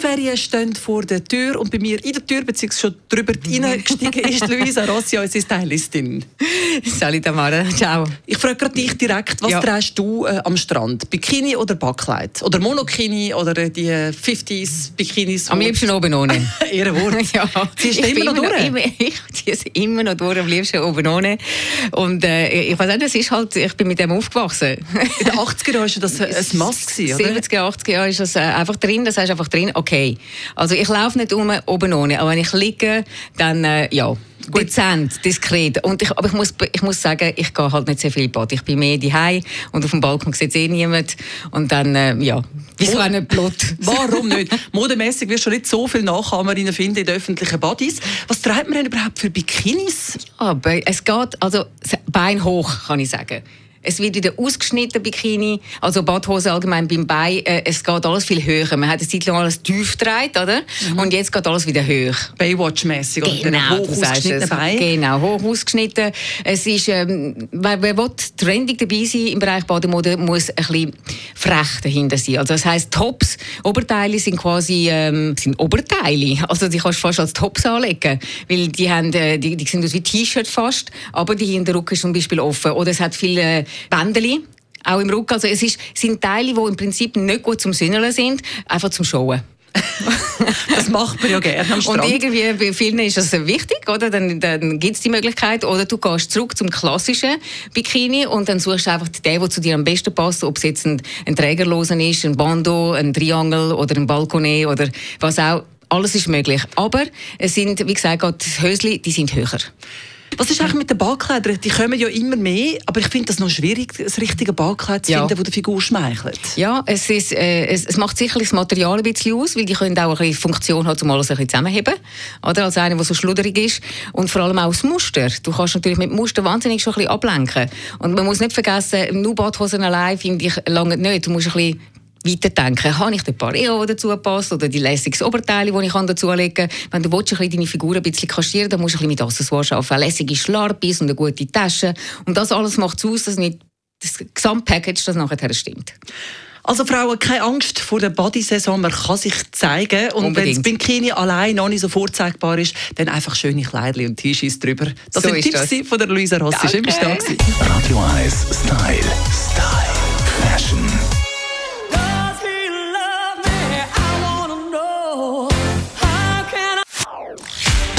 Die Sommerferien stehen vor der Tür und bei mir in der Tür, beziehungsweise schon drüber reingestiegen ist Luisa Rossi, unsere Stylistin. Salut Tamara, ciao. Ich frage gerade dich direkt, was Ja. trägst du äh, am Strand? Bikini oder Backkleid? Oder Monokini oder die äh, 50s Bikinis? Am liebsten oben ohne. Ehrenwort. ja, Ziehst du immer noch durch? Immer, ich ziehe es immer noch durch, am liebsten oben ohne. Und äh, ich weiß nicht, es ist halt, ich bin mit dem aufgewachsen. In den 80er Jahren war das ein gewesen, oder? 70er, 80er Jahre ist das äh, einfach drin, das heißt einfach drin, okay. Also ich laufe nicht um oben ohne, aber wenn ich liege, dann äh, ja. Dezent, diskret. Und ich, aber ich muss, ich muss sagen, ich gehe halt nicht sehr viel Bad. Ich bin mehr daheim und auf dem Balkon sieht eh niemand. Und dann, äh, ja, wieso auch nicht Blut? Warum nicht? Modemäßig wirst du nicht so viele Nachahmerinnen finden in den öffentlichen Bodies. Was trägt man denn überhaupt für Bikinis? Aber es geht, also Bein hoch, kann ich sagen. Es wird wieder ausgeschnitten, Bikini, also Badhose allgemein beim Bein. Äh, es geht alles viel höher. Man hat eine Zeit lang alles tief gedreht, oder? Und jetzt geht alles wieder hoch. Baywatch-mäßig oder Genau, hoch. Beinen? Genau, hoch ausgeschnitten. Es ist, ähm, wer, wer will trendig dabei sein im Bereich Bademode, muss ein bisschen frech dahinter sein. Also das heisst, Tops, Oberteile sind quasi ähm, sind Oberteile. Also die kannst du fast als Tops anlegen, weil die haben, äh, die, die sind aus wie T-Shirt fast, aber die Hinterrücken ist zum Beispiel offen oder es hat viele Bändeli. Auch im Rücken. Also es ist, sind Teile, die im Prinzip nicht gut zum Sünneln sind, einfach zum Schauen. Das macht man ja gerne am Und Strand. irgendwie bei vielen ist das wichtig, oder? Dann, dann gibt es die Möglichkeit. Oder du gehst zurück zum klassischen Bikini und dann suchst du einfach den, der zu dir am besten passt. Ob es jetzt ein, ein Trägerlosen ist, ein Bando, ein Triangel oder ein Balkonet oder was auch. Alles ist möglich. Aber es sind, wie gesagt, die Hösli, die sind höher. Was ist eigentlich mit den Ballkleidern? Die kommen ja immer mehr, aber ich finde das noch schwierig, das richtige Ballkleid zu Ja. finden, das der Figur schmeichelt. Ja, es, ist, äh, es, es macht sicherlich das Material ein bisschen aus, weil die können auch ein bisschen Funktion haben, um alles ein bisschen zusammenheben. Oder? Als einer, der so schludrig ist. Und vor allem auch das Muster. Du kannst natürlich mit Muster wahnsinnig schon ein bisschen ablenken. Und man muss nicht vergessen, nur Badhosen allein finde ich lange nicht. Du musst ein bisschen weiterdenken. Habe ich den Pareo, der dazu passt, oder die lässiges Oberteile, die ich kann dazu legen kann? Wenn du willst, ein bisschen deine Figur ein bisschen kaschieren dann musst du ein bisschen mit Accessoires arbeiten. Lässige Schlarpis und eine gute Tasche. Und das alles macht es aus, dass nicht das Gesamtpackage das nachher stimmt. Also Frauen, keine Angst vor der Bodysaison, man kann sich zeigen. Und wenn das. Bikini allein noch nicht so vorzeigbar ist, dann einfach schöne Kleidchen und T-Shirts drüber. Das So sind ist Tipps das. von der Luisa Rossi. Schön, bist du da Danke. Radio 1 Style. Style. Fashion.